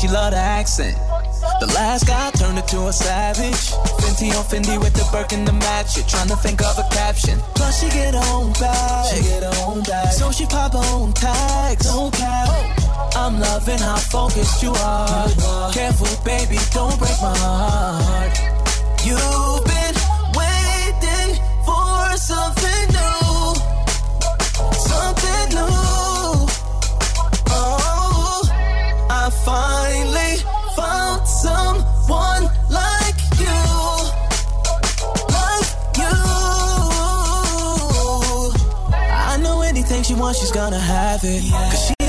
she love the accent. The last guy turned into to a savage. Fenty on Fendi with the Birkin to match it. Trying to think of a caption. Plus she get on back. She get on back. So she pop on own Don't cap. I'm loving how focused you are. Careful, baby, don't break my heart. You've been waiting for something finally found someone like you. Like you. I know anything she wants, she's gonna have it. Cause she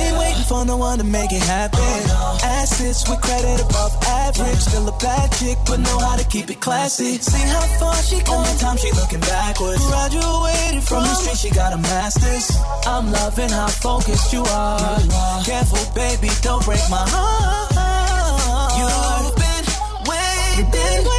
life on the one to make it happen. Oh, no. Assets with credit above average. Still a bad chick, but know how to keep it classy. See how far she come. Only time she looking backwards. Graduated from, from the street, she got a master's. I'm loving how focused you are. You are. Careful, baby, don't break my heart. You've been waiting.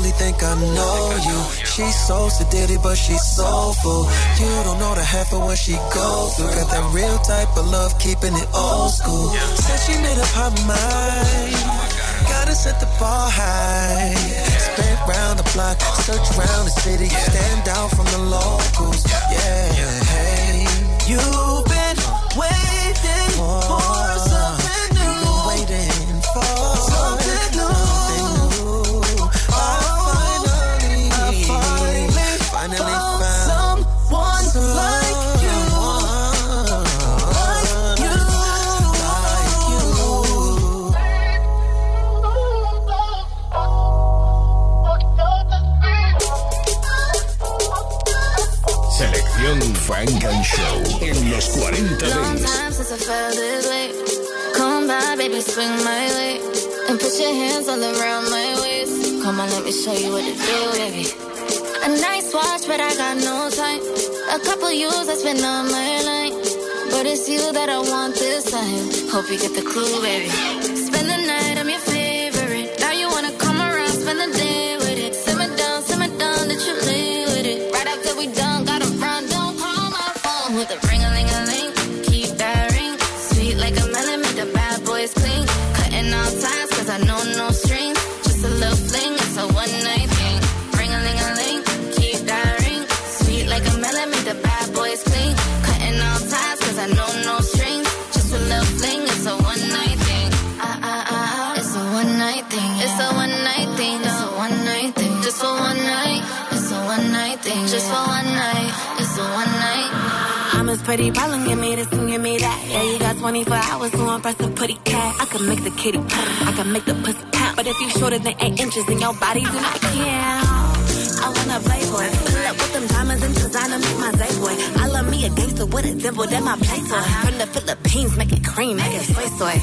I know you. She's so sedated, but she's soulful. You don't know the half of what she goes through. Got that real type of love, keeping it old school. Said she made up her mind. Gotta set the bar high. Spin round the block, search around the city, stand out from the locals. Yeah, hey, you've been waiting for los 40 Long time since I felt this way. Come by, baby, swing my way. And put your hands all around my waist. Come on, let me show you what to do, baby. A nice watch, but I got no time. A couple years I spent on my line. But it's you that I want this time. Hope you get the clue, baby. I'm his pretty problem, give me this and give me that. Yeah, you got 24 hours to impress a pretty cat. I can make the kitty purr, I can make the pussy count. But if you shorter than 8 inches, then your body do not count. I wanna playboy, pull up with them diamonds and designer, make my day boy. I love me a gangster with a dimple, that my play toy. Uh-huh. From the Philippines, make it cream, make it soy soy.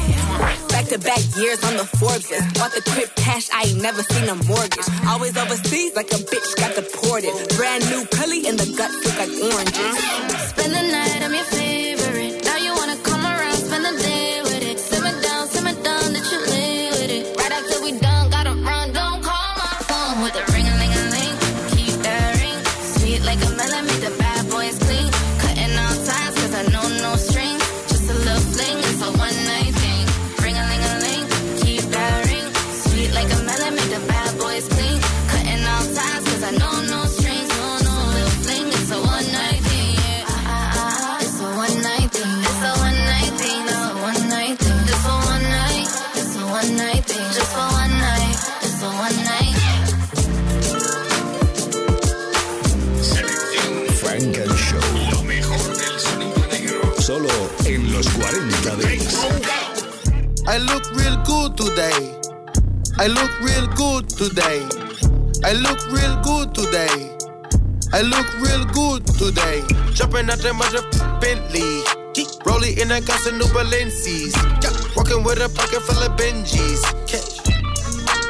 Back to back years on the Forbes. yeah. Bought the crib cash, I ain't never seen a mortgage. Always overseas, like a bitch got deported. Brand new Cully in the guts look like oranges. Spend the night, I'm your favorite. Los 40 Dents. I look real good today. I look real good today. I look real good today. I look real good today. Jumping out the mother Bentley. Rolling in a got some new Balenci's. Walking with a pocket full of Benjis.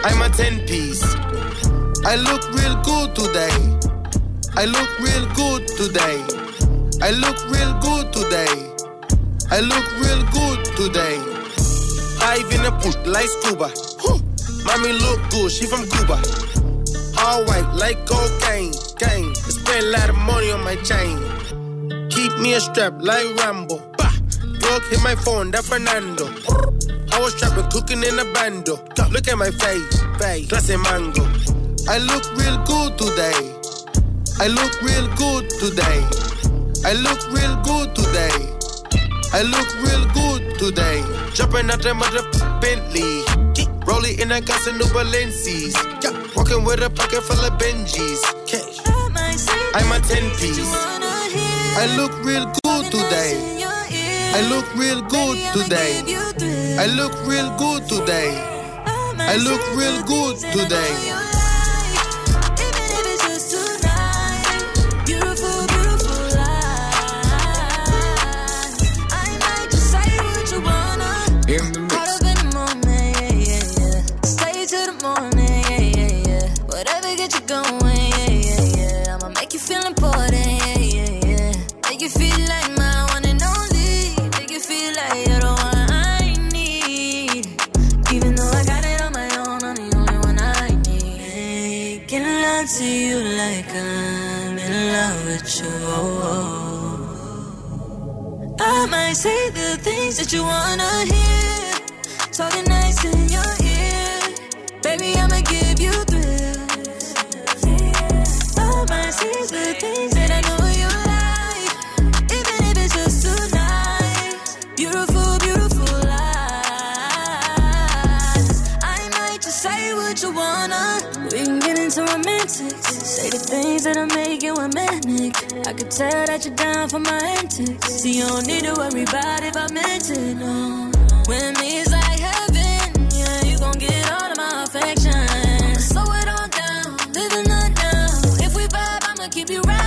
I'm a 10 piece. I look real good today. I look real good today. I look real good today. I look real good today. Dive in the pool like scuba. Mommy look good, she from Cuba. All white like cocaine, gang. I spend a lot of money on my chain. Keep me a strap like Rambo. Bah. Dog hit my phone, that Fernando. I was trapping, cooking in a bando. Look at my face, face, clase mango. I look real good today. I look real good today. I look real good today. I look real good today. Jumping out the mother Bentley. Rolling in a got some new Balenci's. Walking with a pocket full of Benjis. I'm a 10 piece. I look real good today. I look real good today. I look real good today. I look real good today. Say the things that you wanna hear. Talking nice in your ear. Baby, I'ma give you thrills. I might say the things that I know you like. Even if it's just tonight. Beautiful, beautiful lies. I might just say what you wanna. We can get into romantics. Say the things that'll make you a manic. I could tell that you're down for my antics. See, you don't need to worry about if I meant it, no. When me's like heaven, yeah, you gon' get all of my affection. Slow it on down, living the now. If we vibe, I'ma keep you right.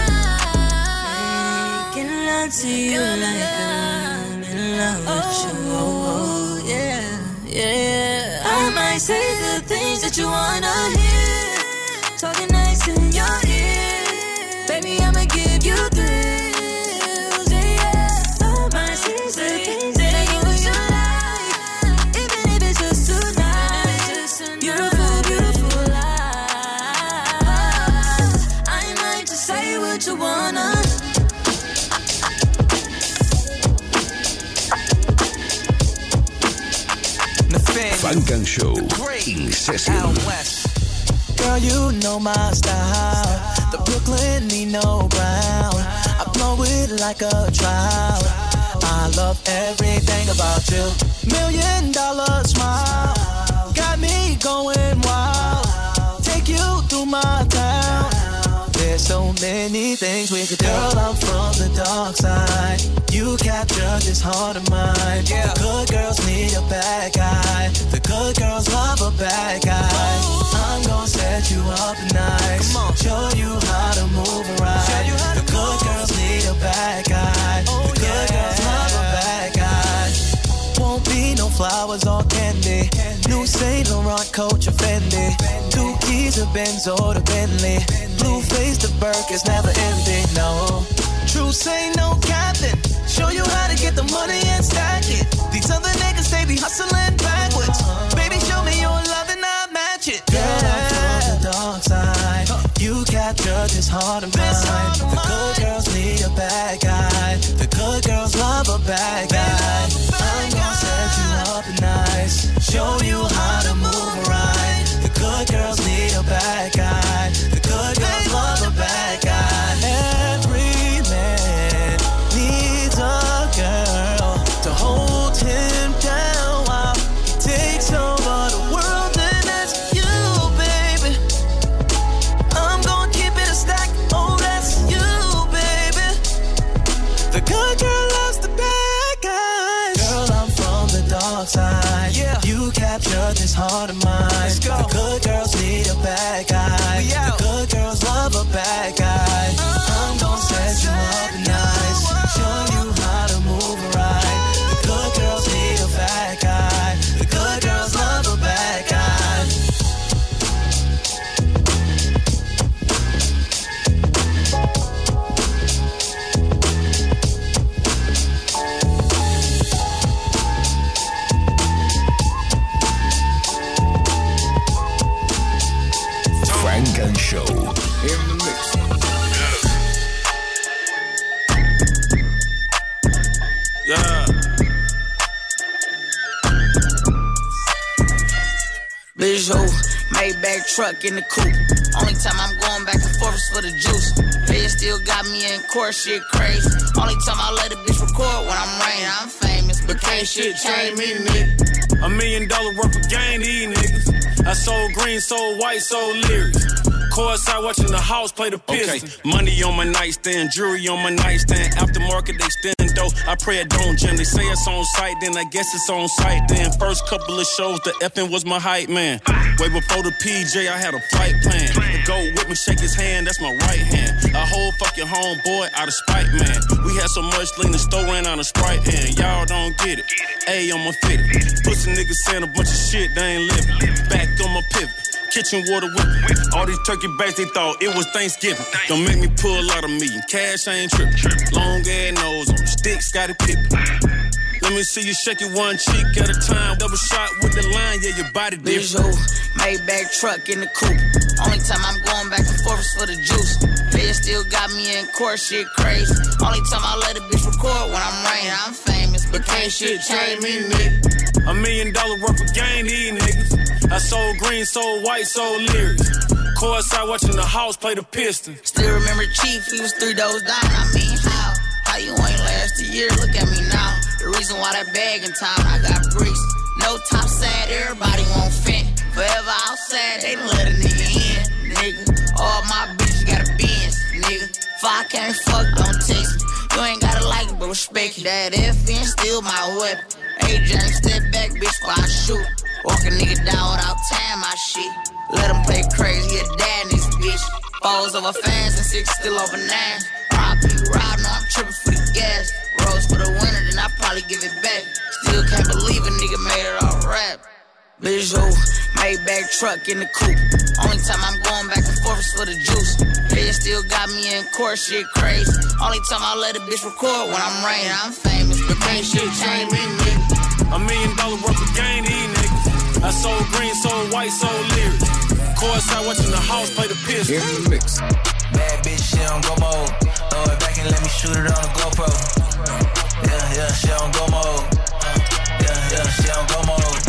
Making love to you like I'm in love with oh, you. Oh, yeah, yeah. I might say the things that you wanna hear. Funk and Show in session. Girl, you know my style. The Brooklyn Nino Brown. I blow it like a drought. I love everything about you. Million dollar smile. Got me going wild. Take you through my town. There's so many things we could do. Girl, I'm from the dark side. You capture this heart of mine. Yeah. The good girls need a bad guy. The good girls love a bad guy. I'm gonna set you up nice. Show you how to move around. right. the good girls need a bad guy. Oh, the good girls love a bad guy. Won't be no flowers or candy. New Saint Laurent coach or Fendi. Two keys to Benz or the Bentley. Blue face the Burke is never ending. No. True say no captain. Show you how to get the money and stack it. These other niggas they be hustling backwards. Baby, show me your love and I'll match it. Girl, I'm from the dark side. You capture this heart of mine. Maybach truck in the coupe. Only time I'm going back and forth is for the juice. They still got me in court, shit crazy. Only time I let a bitch record when I'm rain. I'm famous, but can't shit change me, nigga. A million dollar worth of gain, these niggas. I sold green, sold white, sold lyrics. Courtside watching the house play the Pistons. Money on my nightstand, jewelry on my nightstand. Aftermarket extendo. I pray it don't jam. They say it's on site, then I guess it's on site. Then first couple of shows, the effing was my hype man. Way before the PJ, I had a flight plan. Go with me, shake his hand, that's my right hand. A whole fucking homeboy out of spite, man. We had so much lean, the store ran out of Sprite, and y'all don't get it. A my fit. it. Pussy niggas saying a bunch of shit, they ain't living. Back on my pivot. Kitchen water whipping. All these turkey backs, they thought it was Thanksgiving. Don't make me pull out a million. Cash, I ain't tripping. Long ass nose on stick, Scottie Pippen. Let me see you shake it one cheek at a time. Double shot with the line, yeah, your body different. Maybach truck in the coupe. Only time I'm going back and forth is for the juice. They still got me in court, shit crazy. Only time I let a bitch record when I'm raining. I'm famous, but can't shit change me, nigga. A million dollar worth of game, these niggas. I sold green, sold white, sold lyrics. Courtside watching the house play the Pistons. Still remember Chief, he was three doors down. I mean, how? How you ain't last a year? Look at me now. The reason why that bag in time, I got bricks. No top sad, everybody won't fit. Forever outside, they let a nigga in, nigga. All my bitches got a Benz, nigga. If I can't fuck, don't text me. You ain't gotta like it, but respect it. That FN still my weapon. AJ, step back, bitch, while I shoot. Walk a nigga down without time, my shit. Let him play crazy, a dad this bitch. Balls over fans and six still over nine. RIP, ride, no, I'm tripping for the gas. Rose for the winter, then I probably give it back. Still can't believe a nigga made it all rap. Bitch, who? Maybach truck in the coupe. Only time I'm going back and forth is for the juice. They still got me in court, shit crazy. Only time I let a bitch record when I'm raining. I'm famous, but can't shit change me, nigga. A million dollar worth of game, these niggas. I sold green, sold white, sold lyrics. Courtside watching the house play the Pistons. In the mix. Bad bitch, she on go mode. Throw it back and let me shoot it on the GoPro. Yeah, yeah, she on go mode. Yeah, yeah, she on go mode.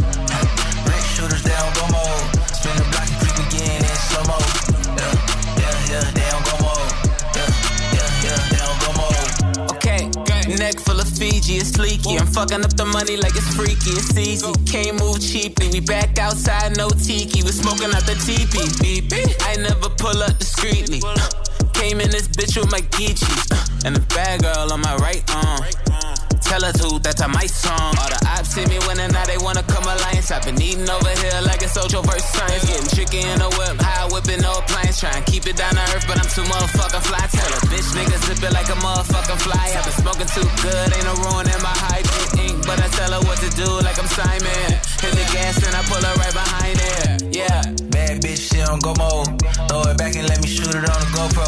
It's leaky. I'm fucking up the money like it's freaky, it's easy. Can't move cheaply. We back outside, no tiki. We smoking out the teepee. Beep. I never pull up discreetly. Came in this bitch with my Geechees. And a bad girl on my right arm. Tell her to, that's a my song. All the ops see me winning, now they wanna come alliance. I've been eating over here like it's social versus science. Getting tricky in a whip, high whipping no appliance. Trying keep it down to earth, but I'm too motherfucking fly. Tell a bitch nigga zip it like a motherfucking fly. I've been smoking too good, ain't no ruin in my high ink. But I tell her what to do like I'm Simon. Hit the gas and I pull her right behind it. Yeah. Bitch, she on go mode. Throw it back and let me shoot it on the GoPro.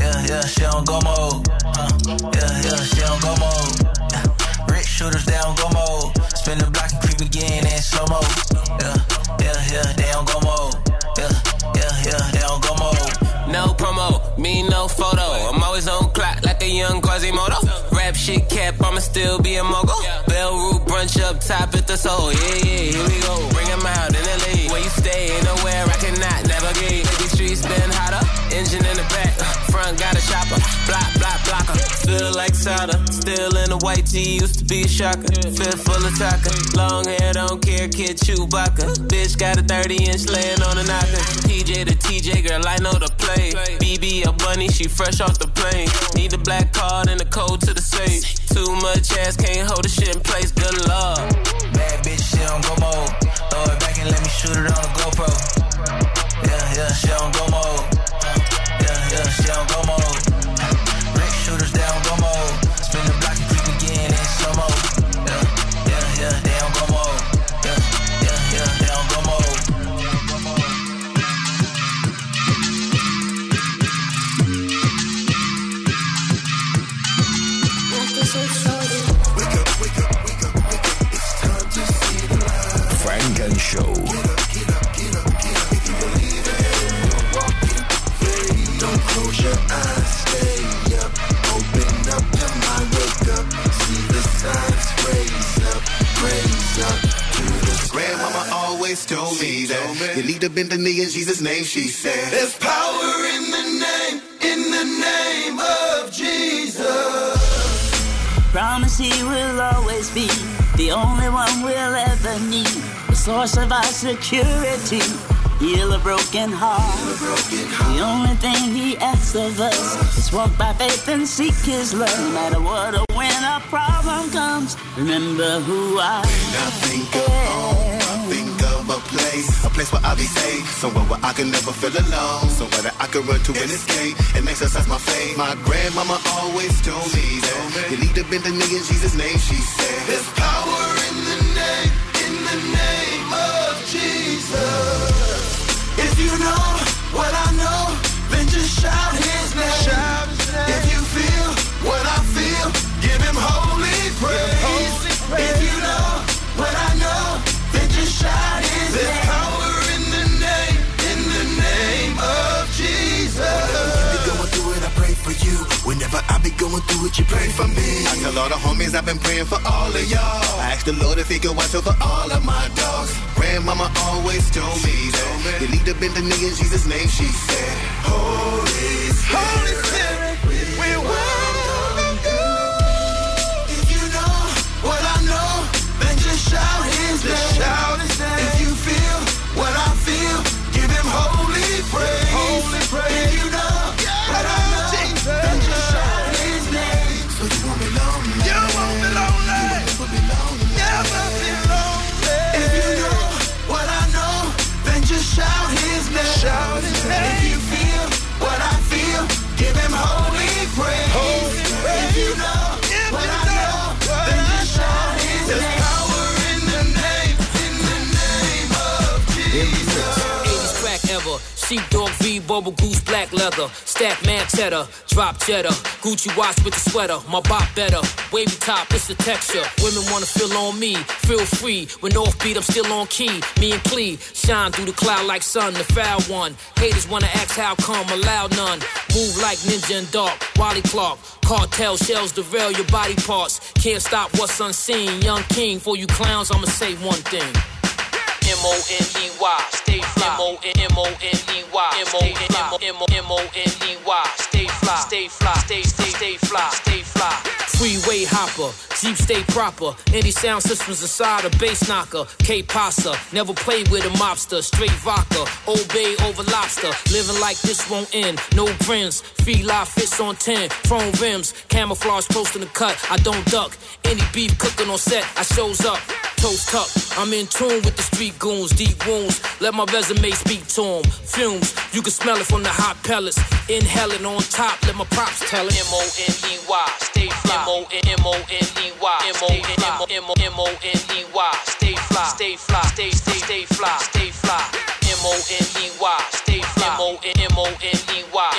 Yeah, yeah, she on go mode. Uh, yeah, yeah, she on go mode. Yeah. Rich shooters, they on go mode. Spin the block and creep again in slow mo. Yeah, yeah, yeah, they on go mode. Yeah, yeah, yeah, they on go mode. No promo, me no photo. I'm always on clock like a young Quasimodo. Shit cap, I'ma still be a mogul. Bell root brunch up top at the soul. Yeah, yeah, here we go. Bring 'em out in the league. Where you stay, ain't nowhere I cannot navigate. These streets been hotter. Engine in the back, front got a chopper. Block, block, blocker. Feel like solder. Still in the white tee, used to be a shocker. Fit full of taco. Long hair, don't care, kid Chewbacca. Bitch got a 30 inch laying on a knocker. TJ to TJ, girl, I know the play. BB a bunny, she fresh off the plane. Need the black card and the code to the safe. Security. Heal a broken heart. The only thing he asks of us is walk by faith and seek his love. No matter what or when a problem comes, remember who I am. When I think of home, I think of a place, a place where I'll be safe, somewhere where I can never feel alone, somewhere that I can run to and escape and exercise my faith. My grandmama always told me that you need to bend the knee in Jesus' name, she said. There's power you know what I know, then just shout would you pray for me? I tell all the homies I've been praying for all of y'all. I ask the Lord if he could watch over all of my dogs. Grandmama always told me that you need to bend the knee in Jesus' name, she said. Holy Spirit, Holy Spirit bubble goose, black leather. Stack man cheddar, drop cheddar. Gucci watch with the sweater, my bop better. Wavy top, it's the texture. Women wanna feel on me, feel free. When offbeat, I'm still on key. Me and Clee, shine through the cloud like sun, the foul one. Haters wanna ask how come, allow none. Move like ninja and dark, Wally Clark. Cartel shells derail your body parts. Can't stop what's unseen. Young king, for you clowns, I'ma say one thing. M-O-N-E-Y, stay fly. M-O-N-E-Y, M-O-N-E-Y, stay fly. Stay fly, stay, stay, stay fly, stay fly. Freeway hopper, Jeep stay proper. Any sound systems inside a bass knocker. K-Pasa, never played with a mobster. Straight vodka, Old Bay over lobster. Living like this won't end. No friends, feed live fits on 10. Chrome rims, camouflage close in the cut. I don't duck. Any beef cooking on set, I shows up. Toast up, I'm in tune with the street goons, deep wounds. Let my resume speak to 'em. Fumes, you can smell it from the hot pellets. Inhaling on top, let my props tell it. M-O-N-E-Y, stay fly. M-O-N-E-Y, M-O-N-E-Y, stay fly. Stay fly, stay, stay, stay fly, stay fly. M-O-N-E-Y, stay fly. M-O-N-E-Y,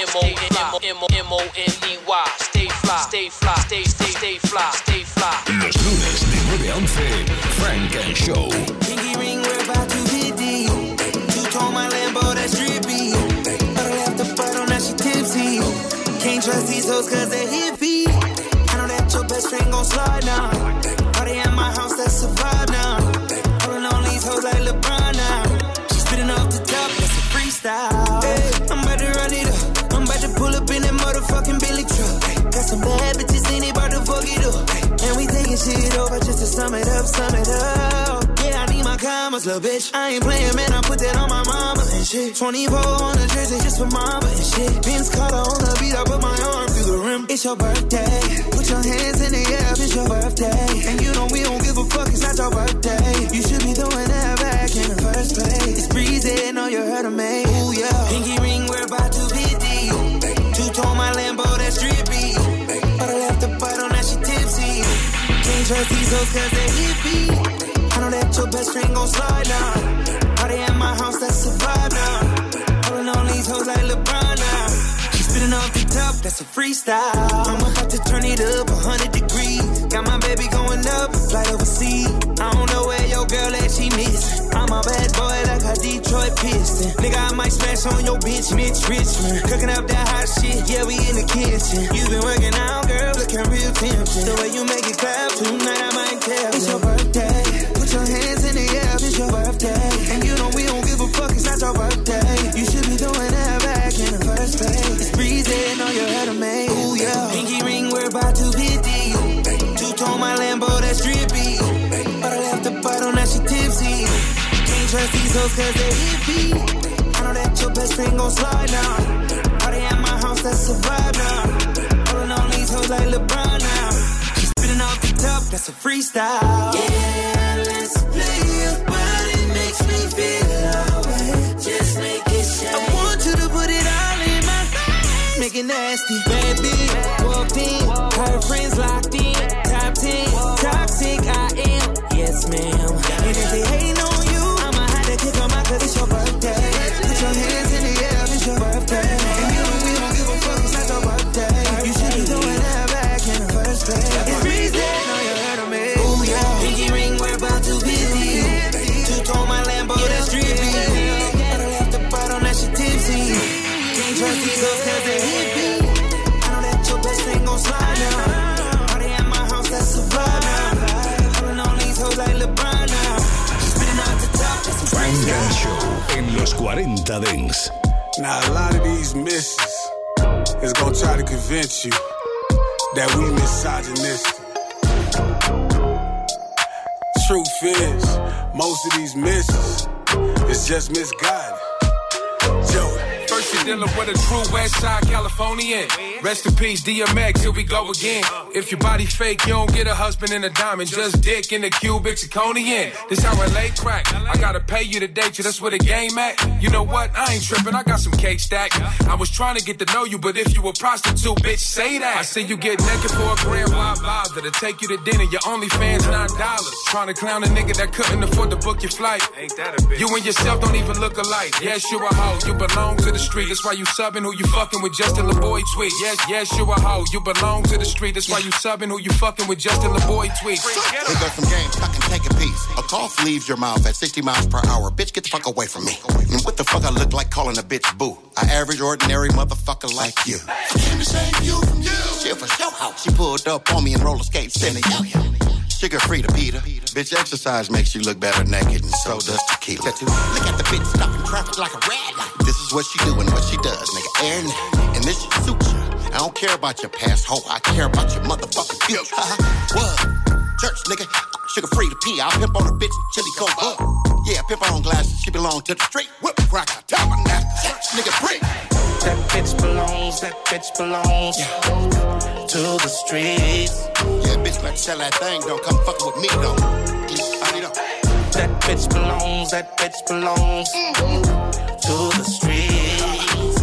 M-O-N-E-Y, stay fly. Stay fly, stay, stay, stay fly, stay fly. Los lunes de 9 a 11, Funk and Show. Pinky ring, we're about to hit deep. Two-tone my Lambo, that's drippy. But I left the on that she tipsy. Can't trust these hoes cause they hippie. I know that your best friend gon' slide now. Party at my house, that's a shit over just to sum it up, sum it up. Yeah, I need my commas, little bitch. I ain't playing, man. I put that on my mama and shit. 24 on the jersey just for mama and shit. Vince Carter on the beat, I put my arm through the rim. It's your birthday. Put your hands in the air, it's your birthday. And you know we don't give a fuck, it's not your birthday. You should be throwing that back in the first place. It's breezy, know you heard of me. Trust these hoes cause they hippie. I know that your best friend gon' slide now. Party at my house, that's a vibe now. Pulling on these hoes like LeBron now. She spitting off the top, that's a freestyle. I'm about to turn it up 100 degrees. Got my baby going up, flight overseas. I don't know where your girl that she miss. I'm a bad boy like a Detroit Piston. Nigga, I might smash on your bitch, Mitch Richmond. Cooking up that hot shit, yeah, we in the kitchen. You been working out, girl, looking real tempting. The way you make it clap, tonight I might care. It's your birthday. Put your hands Can't trust these hoes cause they hippie. I know that your best friend gon' slide now. Party at my house, that's a vibe now. Pulling on these hoes like LeBron now. She spitting off the top, that's a freestyle. Yeah, let's play but it makes me feel alright. Just make it shine. I want you to put it all in my face. Make it nasty. Bitch, walked in. Her friends locked in. Top 10, toxic I am. Yes, ma'am. And if they hating on 40 Dents. Now, a lot of these misses is gonna try to convince you that we misogynistic. Truth is, most of these misses is just misguided. Joey. First you're dealing with a true West Side Californian. Rest in peace, DMX, here we go again. If your body fake, you don't get a husband in a diamond, just dick in a cubic zirconian. This how I lay crack. I gotta pay you to date you, that's where the game at. You know what? I ain't tripping, I got some cake stack. I was trying to get to know you, but if you a prostitute, bitch, say that. I see you get naked for a grand, why bother? To take you to dinner, your only fans nine dollars. Trying to clown a nigga that couldn't afford to book your flight. Ain't that a bitch? You and yourself don't even look alike. Yes, you a hoe, you belong to the street. That's why you subbing who you fucking with Justin LaBoy tweet. Yes, yes, you a hoe, you belong to the street. That's why you subbing who you fucking with Justin LaBoy tweet. Here goes some games, I can take a piece. A cough leaves your mouth at 60 miles per hour. Bitch, get the fuck away from me. And what the fuck I look like calling a bitch boo? I average, ordinary motherfucker like you. I came to save you from you. She for show house. She pulled up on me in roller skates, saying yo yo. Sugar free to Peter. Bitch, exercise makes you look better naked, and so does tequila. Look at the bitch stopping traffic like a red light. This is what she do and what she does, nigga. And, and this suits you. I don't care about your past, hoe. I care about your motherfucking future. what? Church, nigga. Sugar free to pee. I'll pimp on a bitch, chili cold butt. Yeah, pimp on glasses. She belong to the street. Whip cracker, tabernacle. Church, nigga, free. That bitch belongs, that bitch belongs to the streets. Yeah, bitch, better sell that thing. Don't come fucking with me, though. I need a- That bitch belongs, that bitch belongs to the streets.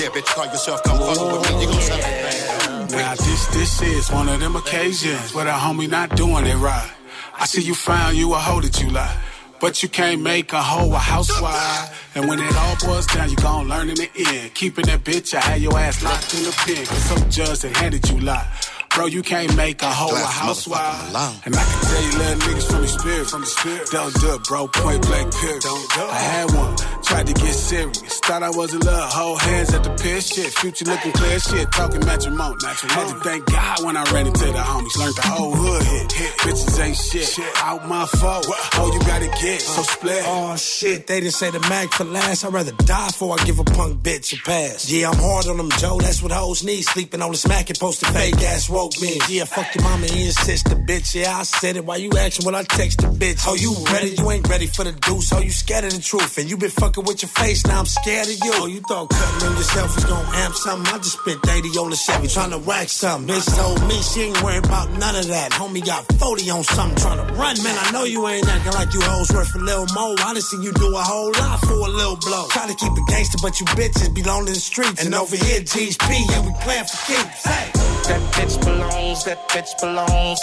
Yeah, bitch, call yourself come fucking with me. You gon' sell that thing. Now this this is one of them occasions where the homie not doing it right. I see you found you a hoe that you lie. But you can't make a hoe a housewife. And when it all boils down, you gon' learn in the end. Keeping that bitch, I had your ass locked in the pen. Cause some judge that handed you lie. Bro, you can't make a hoe a housewife. And I can tell you little niggas from the spirit, from the spirit. Don't do it, bro. Point blank period. Don't do it. I had one, tried to get serious. Thought I was a little hoe, hands at the piss. Shit, future looking clear. Shit, talking matrimony. Had to thank God when I ran into the homies. Learned the whole hood hit. hit. Bitches ain't shit. shit. Out my fault. Oh, you gotta get. So uh. split. Oh shit, they didn't say the mag for last. I'd rather die before I give a punk bitch a pass. Yeah, I'm hard on them, Joe. That's what hoes need. Sleeping on the smack and posted fake ass woke Yeah, fuck your mama and sister, bitch. Yeah, I said it. Why you asking when I text the bitch? Oh, you ready? You ain't ready for the deuce. Oh, you scared of the truth. And you been fucking with your face. Now I'm scared of you. Oh, you thought cutting on yourself was gonna amp something. I just spent 80 on the Chevy trying to rack something. Bitch told me she ain't worried about none of that. Homie got 40 on something trying to run. Man, I know you ain't acting like you hoes worth a little more. Seen you do a whole lot for a little blow. Try to keep it gangster, but you bitches belong to the streets. And over here, GSP, yeah, we playing for keeps. Hey. That bitch belongs, that bitch belongs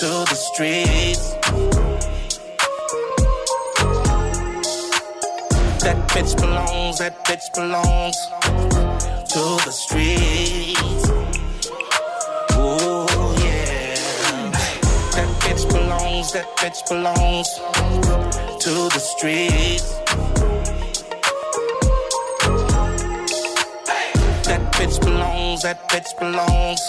to the streets. That bitch belongs, that bitch belongs to the streets. Ooh, yeah. That bitch belongs, that bitch belongs to the streets. That bitch belongs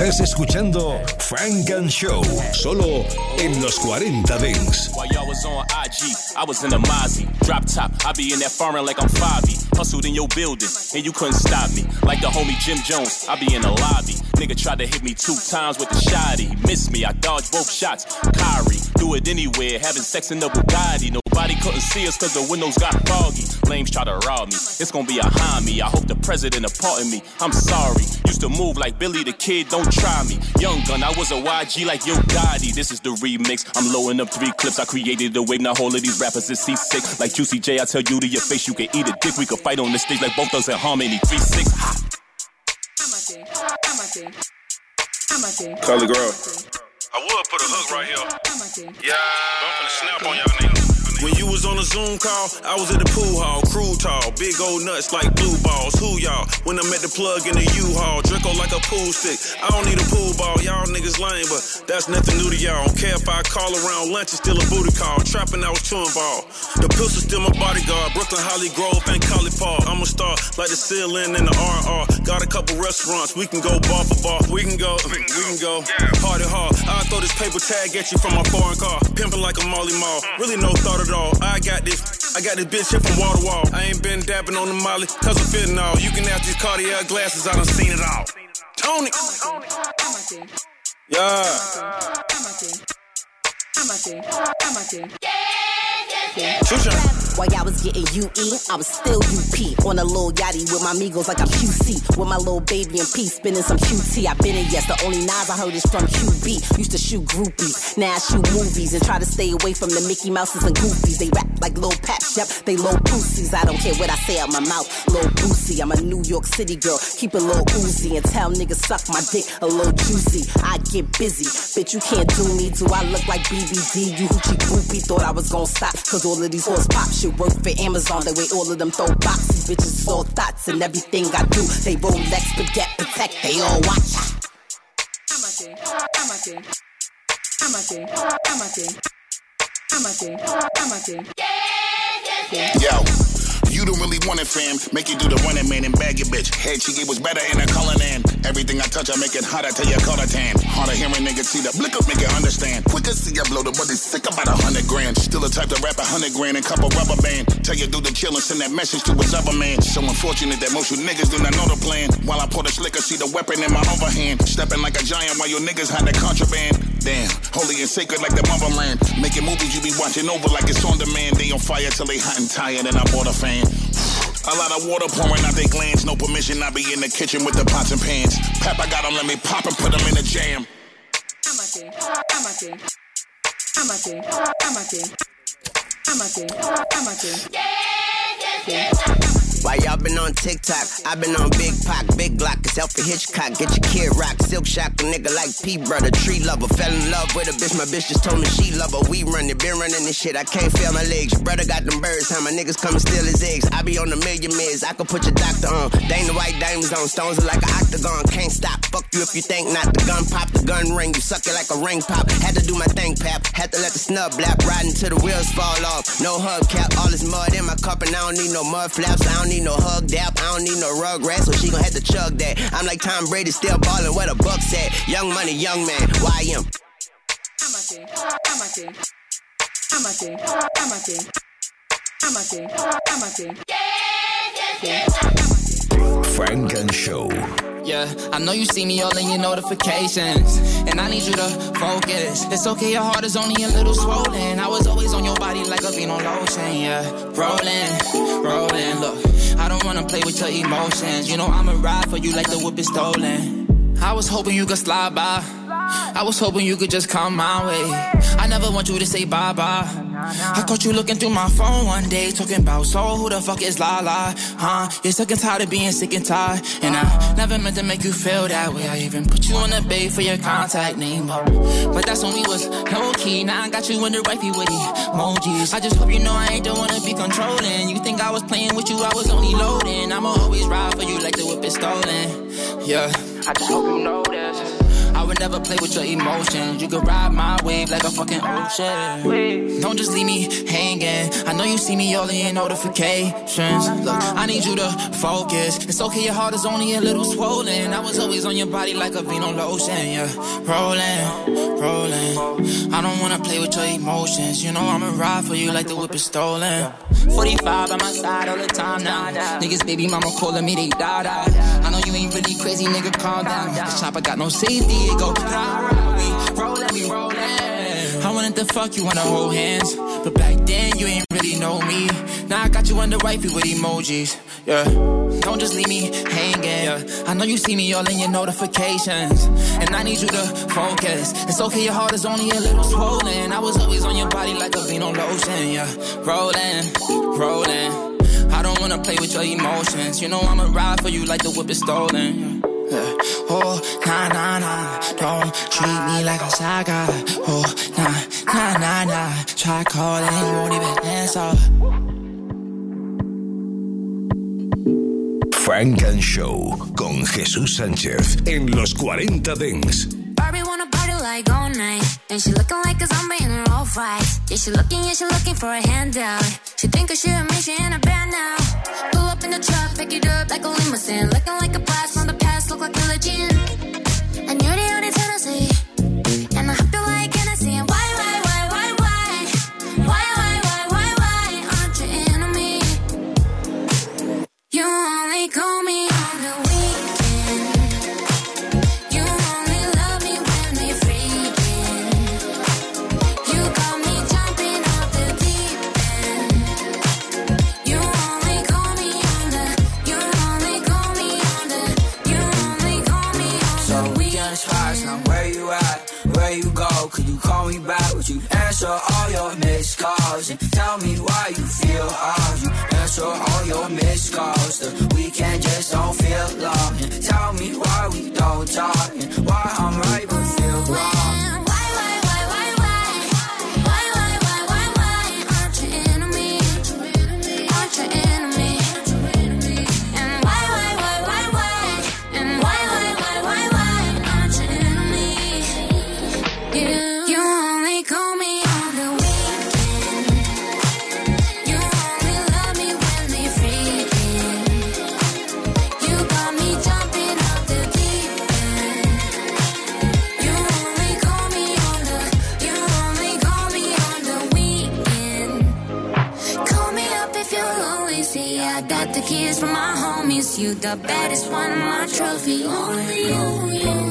Estás escuchando Funk and Show, solo en los 40 Dents. While y'all was on IG, I was in a Mozzie. Drop top, I be in that foreign like I'm Fabi. Hustled in your building, and you couldn't stop me. Like the homie Jim Jones, I be in the lobby. Nigga tried to hit me two times with the shotty. He missed me, I dodged both shots. Kyrie, do it anywhere, having sex in the Bugatti. Nobody couldn't see us cause the windows got foggy. Lames try to rob me, it's gonna be a me. I hope the president pardon me. I'm sorry, used to move like Billy the Kid, don't try me. Young gun, I was a YG like Yo Gotti. This is the remix. I'm loading up three clips. I created the wave. Now all of these rappers is C6. Like Juicy J, I tell you to your face, you can eat a dick. We could fight on the stage like both us in harmony. 3-6. Color girl. I would put a hook right here. Yeah. I'm finna snap on y'all niggas when you was on a Zoom call, I was at the pool hall, crew tall, big old nuts like blue balls. Who y'all? When I met the plug in the U-Haul, Draco like a pool stick. I don't need a pool ball, y'all niggas lame, but that's nothing new to y'all. Don't care if I call around lunch, it's still a booty call. Trapping, I was too involved. The pistol still my bodyguard. Brooklyn, Holly Grove, and Collie Park. I'm a star like the ceiling in the RR. Got a couple restaurants, we can go bar for bar. We can go, we can go. Party hard. I throw this paper tag at you from my foreign car. Pimping like a Molly Mall. Really no thought at all. I got this. I got this bitch here from wall to wall. I ain't been dabbing on the Molly, cause I'm fitting all. You can ask these Cartier glasses, I done seen it all. Tony! Yeah. While y'all was getting UE, I was still UP. On a little yachty with my amigos like I'm QC. With my little baby in peace, spinning some QT. I been in yes, the only Nas I heard is from QB. Used to shoot groupies, now I shoot movies and try to stay away from the Mickey Mouses and Goofies. They rap like little paps, yep, they low pussies. I don't care what I say out my mouth, little boosie. I'm a New York City girl, keep a little oozy and tell niggas suck my dick a little juicy. I get busy, bitch, you can't do me. Do I look like BBD? You hoochie groupie thought I was gonna stop, cause all of these horse pop shit work for Amazon. The way all of them throw boxes, bitches is all thoughts and everything I do. They Rolex, forget, protect, they all watch. Amate, amate, amate, amate, amate, amate. Yo. You don't really want it, fam. Make you do the running man and bag your bitch. Head she gave was better in a color than. Everything I touch, I make it hotter till you color tan. Harder hearing niggas see the blick up, make it understand. Quicker see I blow the money sick about a hundred grand. Still a type to rap a hundred grand and couple rubber band. Tell you do the chill and send that message to his other man. So unfortunate that most you niggas do not know the plan. While I pour the slicker, see the weapon in my overhand. Stepping like a giant while your niggas hide the contraband. Damn, holy and sacred like the motherland. Making movies you be watching over like it's on demand. They on fire till they hot and tired and I bought a fan. A lot of water pouring out their glands. No permission, I be in the kitchen with the pots and pans. Papa got them, let me pop and put them in the jam. i'm okay i'm okay i'm okay i'm amate, amate, amate, amate. Why y'all been on TikTok? i been on Big Pac, Big Glock, it's Alfred Hitchcock. Get your kid rock, silk shock, a nigga like P brother, tree lover. Fell in love with a bitch, my bitch just told me she love her. We run it, been running this shit, I can't feel my legs. Brother got them birds, how my niggas come and steal his eggs. I be on a million mids, I could put your doctor on. Dana White diamonds on, stones are like an octagon, can't stop. Fuck you if you think not. The gun pop, the gun ring, you suck it like a ring pop. Had to do my thing, pap. Had to let the snub blap, riding till the wheels fall off. No hubcap, all this mud in my cup, and I don't need no mud flaps. I don't need no hug dap. I don't need no rug rat, so she gon' have to chug that. I'm like Tom Brady, still ballin' where the buck's at. Young money, young man, YM. Amate, amate, amate, amate, amate, amate. Funk and Show. Yeah, I know you see me all in your notifications, and I need you to focus. It's okay, your heart is only a little swollen. I was always on your body like a bean on lotion. Yeah, rolling, rolling. Look, I don't wanna play with your emotions. You know I'ma ride for you like the whip is stolen. I was hoping you could slide by. I was hoping you could just come my way. I never want you to say bye bye. I caught you looking through my phone one day, talking about so who the fuck is La La? Huh? You're sick and tired of being sick and tired. And I never meant to make you feel that way. I even put you on the bay for your contact name. But, but that's when we was low key. Now I got you under the wifey with emojis. I just hope you know I ain't the one to be controlling. You think I was playing with you, I was only loading. I'ma always ride for you like the whip is stolen. Yeah, I just hope you know this. I would never play with your emotions. You could ride my wave like a fucking ocean. Don't just leave me hanging. I know you see me all in notifications. Look, I need you to focus. It's okay, your heart is only a little swollen. I was always on your body like a vino lotion. Yeah, rolling, rolling. I don't wanna play with your emotions. You know I'ma ride for you like the whip is stolen. 45 by my side all the time now. Niggas, baby mama calling me they da da. You ain't really crazy, nigga. Calm down. This chopper got no safety. It go. We rollin', we rollin'. I wanted to fuck you wanna hold hands, but back then you ain't really know me. Now I got you under wifey with emojis. Yeah, don't just leave me hanging. Yeah. I know you see me all in your notifications, and I need you to focus. It's okay, your heart is only a little swollen. I was always on your body like a vino lotion. Yeah, rolling, rolling. I don't wanna play with your emotions. You know I'ma ride for you like the whip is stolen. Yeah. Oh, nah, nah, nah. Don't treat me like a side guy. Oh, nah, nah, nah, nah. Try calling, you won't even answer. Funk and Show con Jesús Sánchez en los 40 Dance. Barbie wanna party like all night. And she looking like a zombie in her all fights. Yeah, she looking, yeah, she looking for a handout. She think I should make she in a band now. Pull up in the truck, pick it up like a limousine. Looking like a blast from the past, look like a legend. And you're the only Tennessee. And I hope you like Hennessy. And why, why, why, why, why? Why, why, why, why, why aren't you into me? You only call me calls. The weekend just don't feel long. From my homies. You the baddest one, my trophy. Only you, you.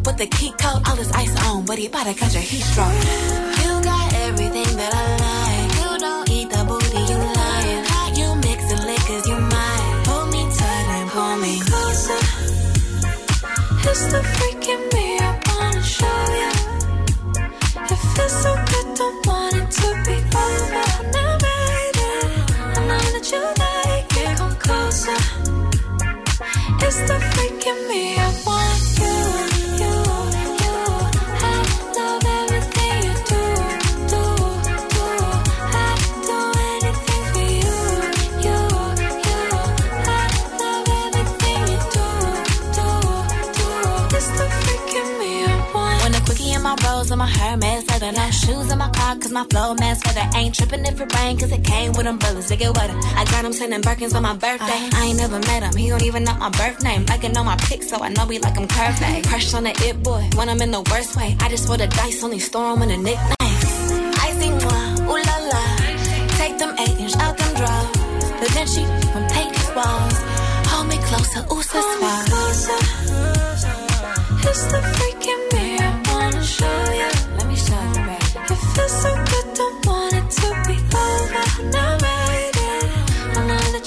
Up with the key code. All this ice on, but he bout to catch a heat stroke. You got my car, cause my flow mask feather ain't tripping if it rain, cause it came with umbrellas to get wetter. I got him sending Birkins on my birthday. Uh-huh. I ain't never met him, he don't even know my birth name. I can know my pics, so I know we like him curvy. Crush on the it boy, when I'm in the worst way. I just roll the dice, only store him in a nickname. Icy one, ooh la la. Take them eight inch out them drawers. Da Vinci from Peyton's walls. Hold me closer, ooh, so closer. It's the freak in me I wanna show ya. Let me show you. It feels so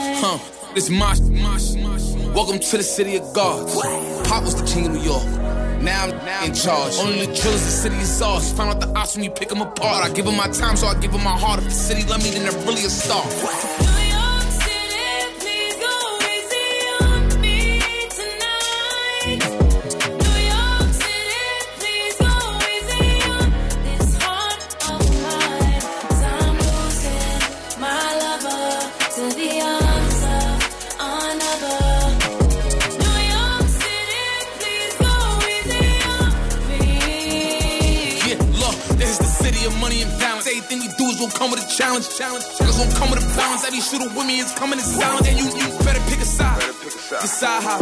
huh? This my, my, my, Welcome to the city of gods. Pop was the king of New York. Now I'm now in charge. Only the drillers, the city is ours. Find out the odds when you pick them apart. I give them my time, so I give them my heart. If the city love me, then they're really a star. Everything we do is gonna come with a challenge. Challenge. Gonna come with a balance. Every shooter with me is coming in silence. And you, you better pick a side. Decide how.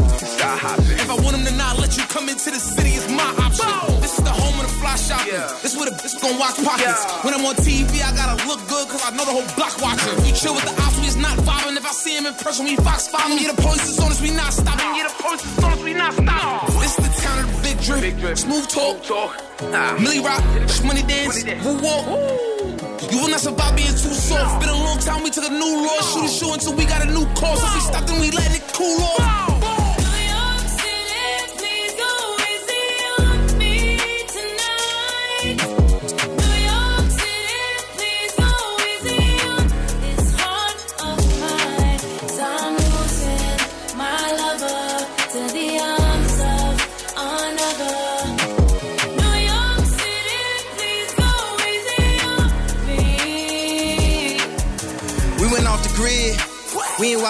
If I want them to not let you come into the city, it's my option. This is the home of the fly shopping. This where the this gonna watch pockets. When I'm on TV, I gotta look good cause I know the whole block watching. We chill with the ops, we is not vibing. If I see him in person, we fox follow me. Yeah, the police is on us, we not stopping. Yeah, the police is on us, we not stopping. This is the town of the big drip. Smooth talk. Millie Rock, money dance, woo walk. You will not survive being too soft. Been a long time, we took a new law. Shoot a show until we got a new cause. If we stop, then we letting it cool off.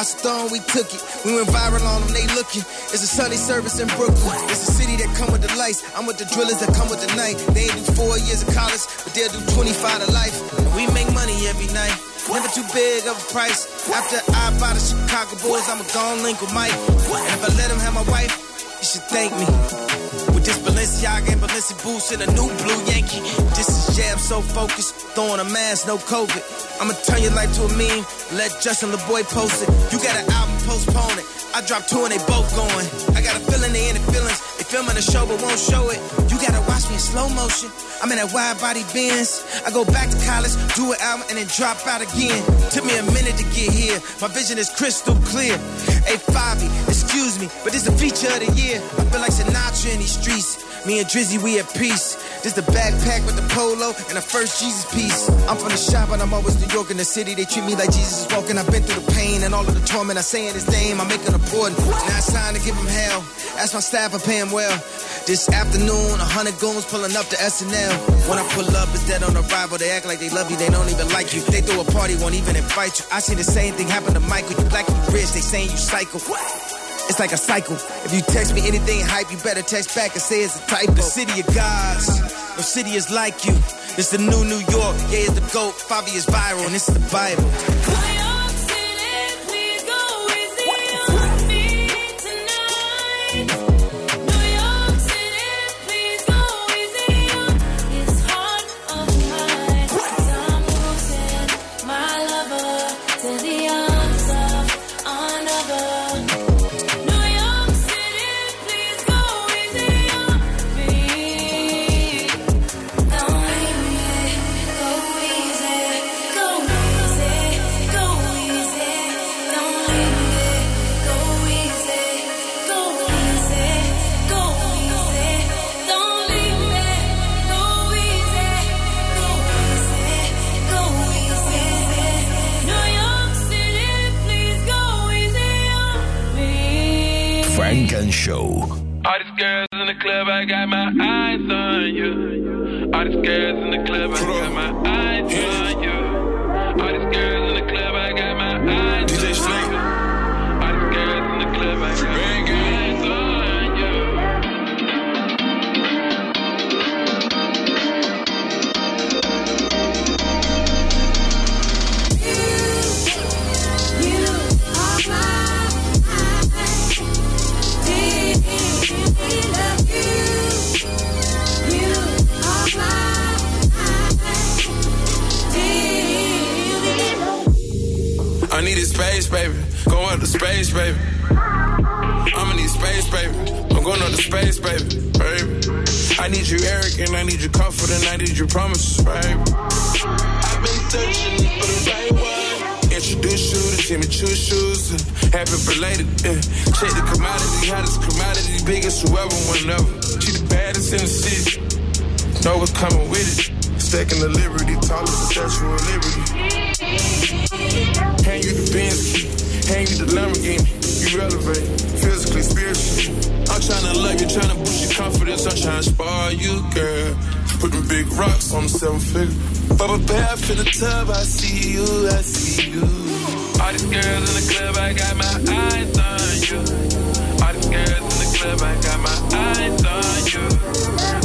Stone, we took it. We went viral on them, they looking. It's a Sunday service in Brooklyn. It's a city that come with the lights. I'm with the drillers that come with the night. They ain't do four years of college, but they'll do 25 to life. And we make money every night. Never too big of a price. After I buy the Chicago Bulls, I'ma go link with Mike. And if I let him have my wife, you should thank me. With this Balenciaga and Balenci boots and a new blue Yankee. This is jab so focused, throwing a mask, no COVID. I'ma turn your life to a meme, let Justin LaBoy post it. You got an album, postpone it. I dropped two and they both going. I got a feeling they in the feelings. They filming the show but won't show it. You gotta watch me in slow motion. I'm in that wide body Benz. I go back to college, do an album, and then drop out again. Took me a minute to get here. My vision is crystal clear. Hey, Fivio, excuse me, but this the feature of the year. I feel like Sinatra in these streets. Me and Drizzy, we at peace. This the backpack with the polo and the first Jesus piece. I'm from the shop, but I'm always New York in the city. They treat me like Jesus is walking. I've been through the pain and all of the torment. I say in his name, I make an important. Now it's time to give him hell. Ask my staff, I pay him well. This afternoon, a hundred goons pulling up to SNL. When I pull up, it's dead on arrival. They act like they love you, they don't even like you. They throw a party, won't even invite you. I see the same thing happen to Michael. You black, you rich, they saying you psycho. It's like a cycle. If you text me anything hype, you better text back and say it's a typo. The city of gods, no city is like you. It's the new New York, yeah, it's the GOAT. Fivio is viral, and it's the Bible. The club, I got my eyes on you. All these girls in the club, I got my eyes on you. All these girls in the club, I got my eyes on you. All these girls in the club, I got my eyes space, baby. Go up to space, baby. I'ma need space, baby. I'm going up to space, baby. baby. I need you arrogant, I need your comfort, and I need your promises, baby. I've been searching for the right one. Introduce you to Jimmy Choo shoes, happy related. Yeah. Check the commodity, hottest commodity, biggest whoever, whenever. She the baddest in the city. Know what's coming with it. Stacking the liberty, tallest statue of liberty. Hand you the Benz hand you the Lamborghini. You elevate, physically, spiritually. I'm trying to love you, trying to boost your confidence. I'm trying to spar you, girl. Putting big rocks on the seven figure. Bubble bath in the tub, I see you, I see you. All these girls in the club, I got my eyes on you. All these girls in the club, I got my eyes on you.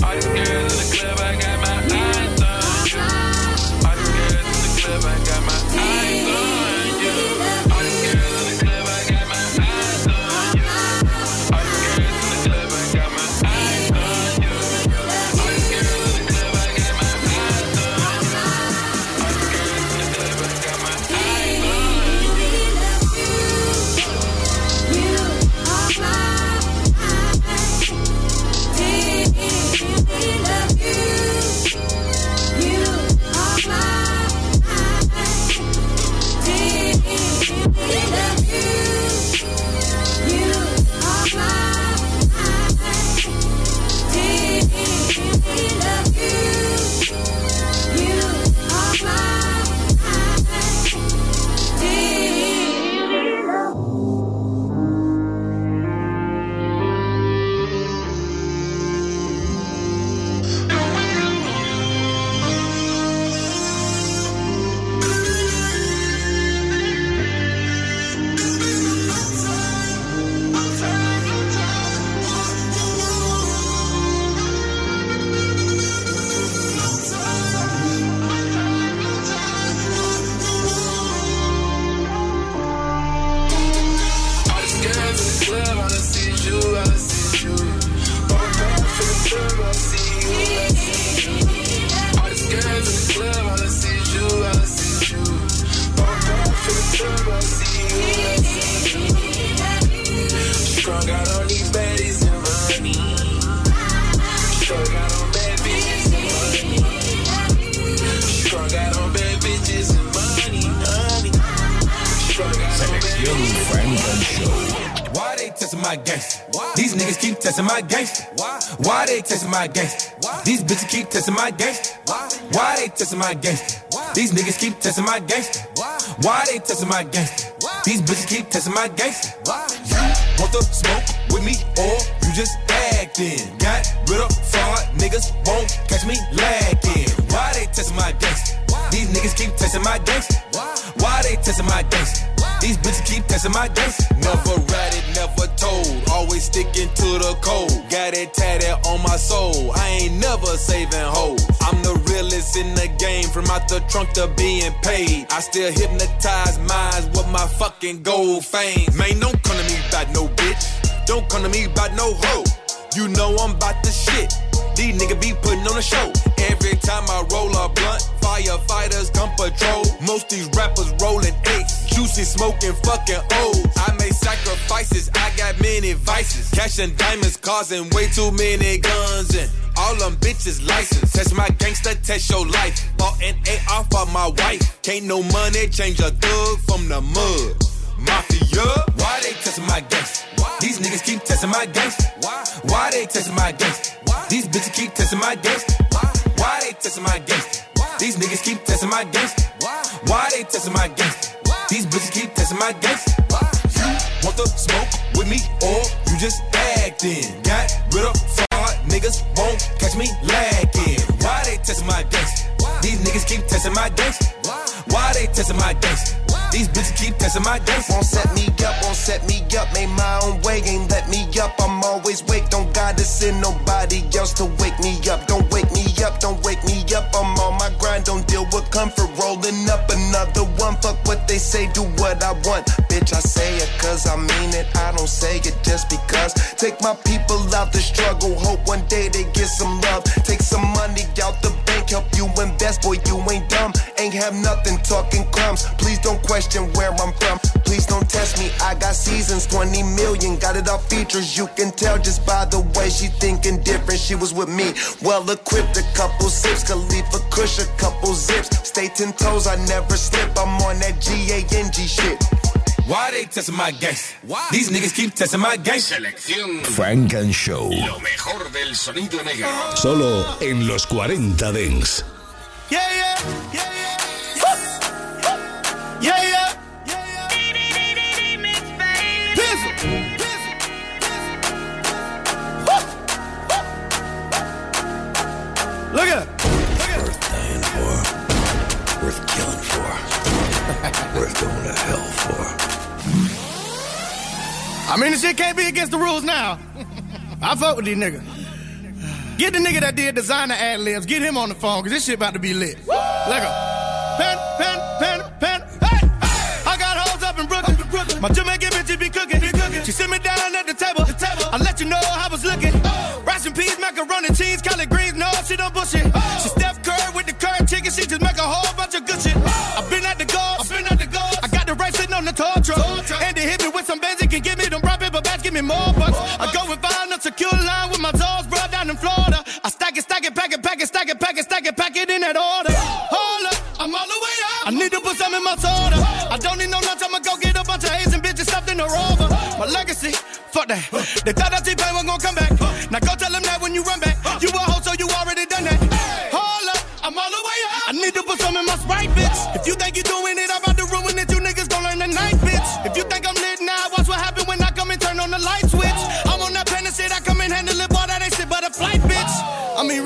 All these girls in the club, I my gangster? These bitches keep testing my gangster. Why they testing my gangster? These niggas keep testing my gangster. Why they testing my gangster? These bitches keep testing my gangster. You want the smoke with me or you just acting? Got rid of fraud, niggas won't catch me lacking. Why they testing my gangster? These niggas keep testing my gangster. Why they testing my gangster? These bitches keep testing my gangster. Never ratted, never told. Always sticking to the code. Got it tatted on my soul. I ain't never saving hoes. I'm the realest in the game. From out the trunk to being paid. I still hypnotize minds with my fucking gold fame. Man, don't come to me about no bitch. Don't come to me about no hoe. You know I'm about the shit. These niggas be putting on a show. Every time I roll a blunt, firefighters come patrol. Most these rappers rolling eights, juicy smoking fucking O's. I make sacrifices, I got many vices. Cash and diamonds causing way too many guns and all them bitches licensed. Test my gangster, test your life. Bought an A off of my wife. Can't no money change a thug from the mud. Mafia, why they testing my gangster? These niggas keep testing my gangster. Why they testing my gangster? These bitches keep testing my gangster. Why they testing my gangster? These niggas keep testing my gangster. Why they testing my gangster? These bitches keep testing my gangster. You want the smoke with me or you just acting? Got rid of fraud, niggas won't catch me lacking. Why they testing my gangster? These niggas keep testing my gangster. Why they testing my gangster? These bitches keep testing my gangster. Won't set me up, won't set me up. Made my own way, ain't let me up. I'm always wake, don't gotta send nobody else to wake me up. Don't wake me up, don't wake me up. I'm on my grind, don't deal with comfort. Rolling up another one. Fuck what they say, do what I want. Bitch, I say it cause I mean it. I don't say it just because. Take my people out the struggle. Hope one day they get some love. Take some money out the bank, help you invest, boy, you ain't dumb. Ain't have nothing, talking crumbs. Please don't question where I'm from. Please don't test me, I got seasons, 20 million. Got it all features, you can tell just by the way she thinking different. She was with me, well equipped, a couple sips. Khalifa Kush, a couple zips. Stay ten toes, I never slip. I'm on that G A N G shit. Why they testing my gangsta? These niggas keep testing my gangsta. Selección Frank and Show. Lo mejor del sonido negro. Solo en los 40 Dents. Yeah, yeah, yeah, yeah. Yeah, yeah. Look I mean, the shit can't be against the rules now. I fuck with these niggas. Get the nigga that did designer ad libs, get him on the phone, cause this shit about to be lit. Let go. Pen, pen, pen, pen. Hey, I got hoes up in Brooklyn. My Jamaican bitches be cooking. She sit me down at the table. I let you know how I was looking. Oh. Rice and peas, macaroni, cheese, collard greens. No, she don't bullshit. Oh. She Steph Curry with the curd chicken. She just make a whole bunch of good shit. Oh. I've tall truck. And they hit me with some Benz. Can give me them brown paper bags. Give me more bucks. I go and find a secure line with my toes brought down in Florida. I stack it, stack it, pack it, pack it, stack it, pack it, stack it, pack it in that order. Hold up, I'm all the way up. I need to put some in my soda. I don't need no lunch. I'ma go get a bunch of Asian bitches stuffed in a rover. My legacy, fuck that. They thought that T-Pain was gonna come back. Now go tell them that when you run back. You a hoe, so you already done that. Hold up, I'm all the way up. I need to put some in my Sprite, bitch. If you think you're doing it,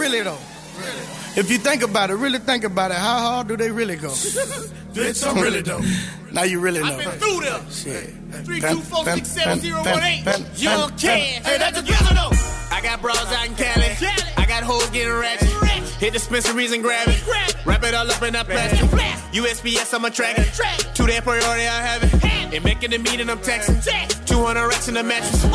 I mean, really though. If you think about it, really think about it, how hard do they really go? Bitch, I'm really dope. Now you really know. I've been through them. Shit. Three, Pen, two, four, pen, six, seven, pen, zero, pen, one, eight. pen, You pen, don't pen. care. Hey, that's a together though. I got bros out in Cali. I got hoes getting ratchet. Hit dispensaries and grab it. Wrap it all up in that plastic. USPS, I'm a track it. To that priority, I have it. And making the meeting, I'm texting. 200 racks in the mattress.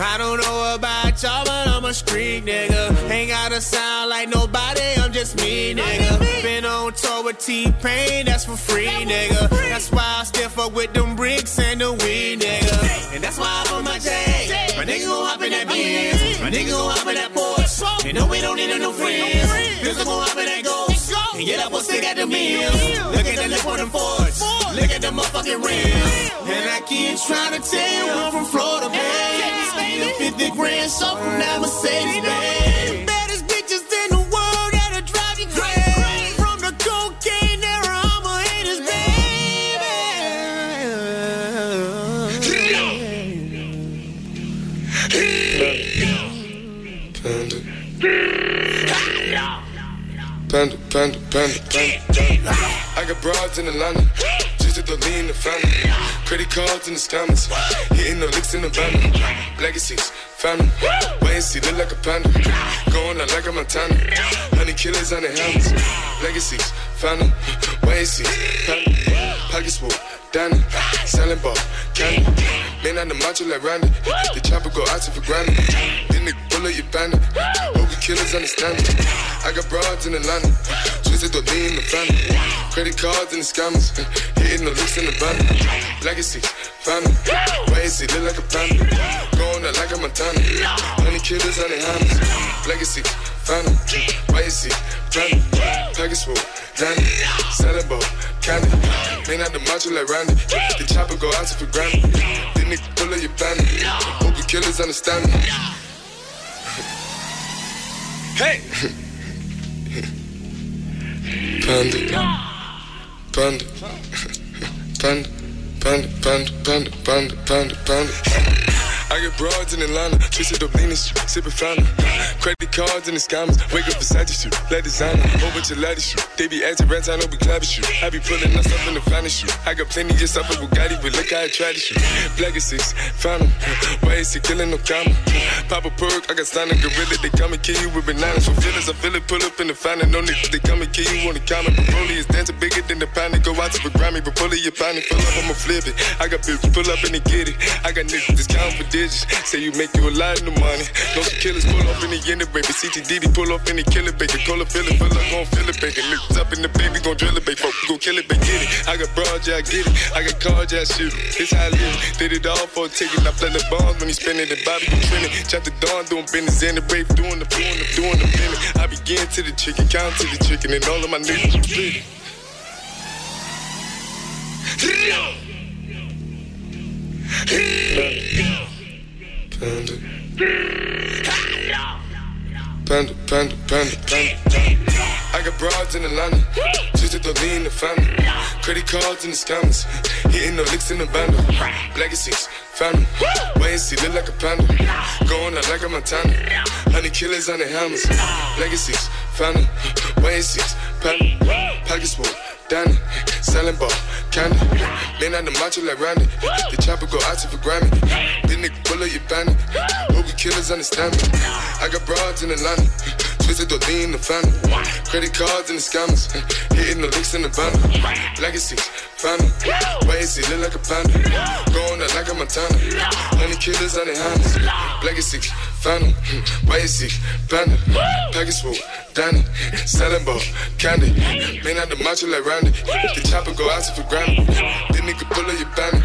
I don't know about y'all, but I'm a street nigga. Ain't gotta sound like nobody, I'm just me, nigga. Been on tour with T-Pain, that's for free, nigga. That's why I still fuck with them bricks and the weed, nigga. And that's why I put my J. My nigga gon' hop in that Benz. My nigga gon' hop in that Porsche. And no, we don't need no friends. Pistol gon' hop in that And get up, we'll stick at the meals. Look at the lip on the Fords. Look at the motherfucking rims. And I keep trying to tell you I'm from Florida. Spending 50 grand, so from that Mercedes, man. Panda, panda, panda, panda. I got broads in Atlanta. Just to the lean the family. Credit cards in the scammers. Hitting the licks in the van. Legacies, family. Wait and see, look like a panda. Going out like a Montana. Honey killers on the helmets. Legacies, family. Wait and see. Pockets full, Danny. Selling ball, candy. Man on the macho like Randy. The chopper go out for granted. Then they up your bandit. Hope the killers understand it. I got broads in Atlanta. Twisted lean in the family. Credit cards and the scammers. Hitting the looks in the van. Legacy, family. Why is he look like a panda? Going out like a Montana. Honey killers on their hands. Legacy, family. Why is he family? Package full, Danny. Ball, candy. Man out the macho like Randy. The chopper go out to for granted. Then they pull up your bandit. Hope killers understand me. Hey! Panda. Panda. Panda. Panda, panda, panda, panda, panda, panda. I get broads in Atlanta, twisted up lean shit, sipping fountain. Credit cards and the scammers, wake up beside you shoot, let designer, bunch of laddies shoot. They be acting rats, I know we clapping shoot. I be pulling up in the finest shoot. I got plenty just up a Bugatti, but look how I try to shoot. Black is six, found. Why is he killing no comma? Pop a perk, I got a gorilla, they come and kill you with bananas. For feelings, I feel it, pull up in the fountain. No niggas, they come and kill you on the counter. Broly is dancing bigger than the pound. Go out to the Grammy, but pull it, you pound pull up, I'ma flip it. I got bitches, pull up and they get it. I got niggas, discount for this. Say you make you a lot of money. No killers pull off in the end of baby. CTDD pull off in the killer baby. Call a feeling, feel like gon' feel it, baby. Lift up in the baby, gon' drill it, baby. Fuck, gon' kill it, baby. Get it. I got broad, yeah, I get it. I got cards, yeah, I shoot it. This how I live. Did it all for a ticket. I play the bombs when he spinning the Bobby, you trending. Chop the dawn, doing business in the brave, doing the doing the doing the minute. I begin to the chicken, count to the chicken, and all of my niggas split. Panda. Panda, panda, panda, panda. I got broads in Atlanta, twisted the lean the family. Credit cards in the scammers, hitting the licks in the bando. Legacies, family, wait and see, look like a panda. Going out like a Montana, honey killers on the hammers. Legacies, family, wait and see, panda. Pockets full, Danny, selling ball, candy. Man on the macho like Randy, the chopper go out to for Grammy. This nigga pull up your bandit, movie killers understand me. I got broads in Atlanta. Twisted the in the family. Credit cards and the scammers. Hitting the licks in the bundle. Legacy, family. Wait and see, look like a panda. Going out like a Montana. Honey killers on their hands. Legacy, family. Wait and see, panda. Package full, Danny. Selling ball, candy. Man out the macho like Randy. The chopper go out for granted. This nigga pull up your bandit.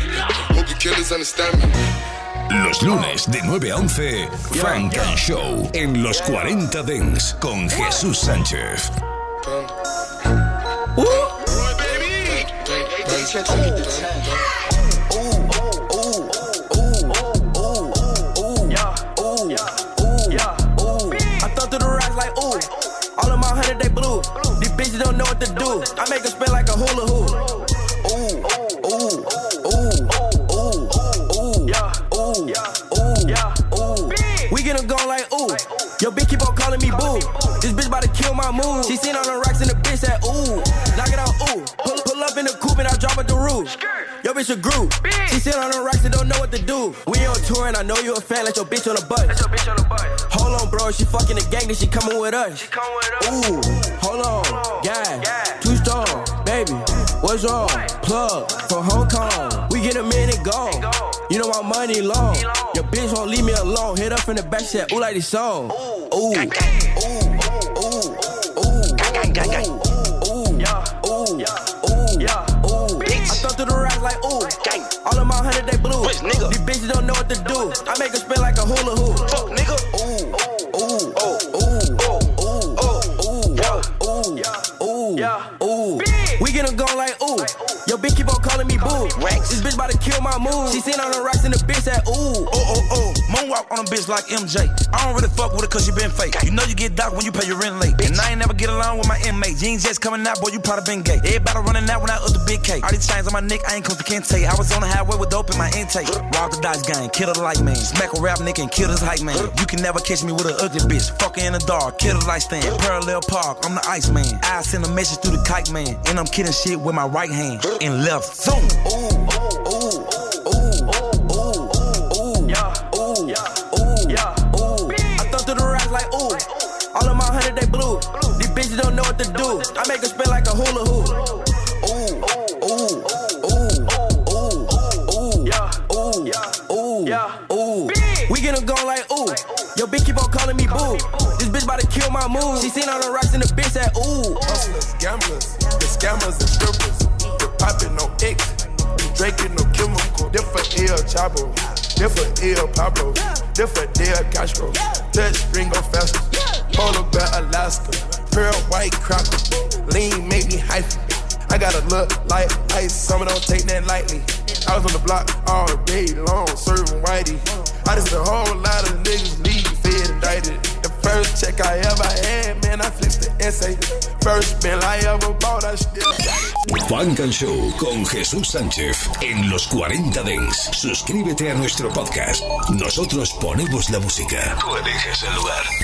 Hope you killers understand me. Los lunes de 9 a 11, Frank and Show en los 40 Dents con Jesús Sánchez. I thought through the rocks like ooh. All of my hundred they blue. These bitches don't know what to do. I make them spin like a hula hoop. Yo, bitch keep on calling me boo. This bitch about to kill my mood. She seen all the rocks and the bitch said ooh. Knock it out ooh. Pull, pull up in the coupe and I drop at the roof. Yo, bitch a group. She sit on the rocks and don't know what to do. We on tour and I know you a fan. Let your bitch on the bus. Hold on, bro. She fucking the gang, then she coming with us. Ooh, hold on, gang. Too strong, baby. What's wrong? Plug from Hong Kong. We get a minute go. You know my money long. Your bitch won't leave me alone. Hit up in the back, said, ooh, like this song. Ooh, ooh, ooh, ooh, ooh, ooh, ooh. I thought through the rocks like ooh. All of my hundred they blue. These bitches don't know what to do. I make them spin like a hula hoop. Fuck nigga. Ooh, ooh, ooh, ooh, ooh, ooh, ooh, ooh. We get them going like ooh. Yo, bitch keep on calling me boo. This bitch about to kill my mood. She seen on the ooh. Oh, oh, oh. Moonwalk on a bitch like MJ. I don't really fuck with her cause you been fake. You know you get docked when you pay your rent late. And I ain't never get along with my inmates. Jeans just coming out, boy, you probably been gay. Everybody running out when I up the big K. All these chains on my neck, I ain't I can't take. I was on the highway with dope in my intake. Rob the dice gang, kill the light man. Smack a rap nigga and kill this hype man. You can never catch me with an ugly bitch. Fuck her in the dark, kill the light stand. Parallel park, I'm the ice man. I send a message through the kite man. And I'm killing shit with my right hand. And left, zoom. I I make them spin like a hula hoop. Ooh, ooh, ooh, ooh, ooh, ooh. Ooh, ooh, ooh. Ooh. We get them going like ooh. Yo, bitch keep on calling me boo. This bitch about to kill my mood. She seen all the rocks and the bitch said ooh. Hustlers, gamblers, the scammers and strippers. The poppin' no X, the drinking no chemical. Different El Chapo, different El Pablo, different Del Castro. Touch Ringo faster, polar bear Alaska, pearl white cracker. Lean make me hyphen. I gotta look like ice, some don't take that lightly. I was on the block all day long, serving whitey. I just a whole lot of niggas leave fed indicted. The first check I ever had, man, I flipped the essay. First bill I ever bought, I still Funk and Show con Jesús Sánchez en los 40 Dents. Suscríbete a nuestro podcast. Nosotros ponemos la música. Tú eliges el lugar.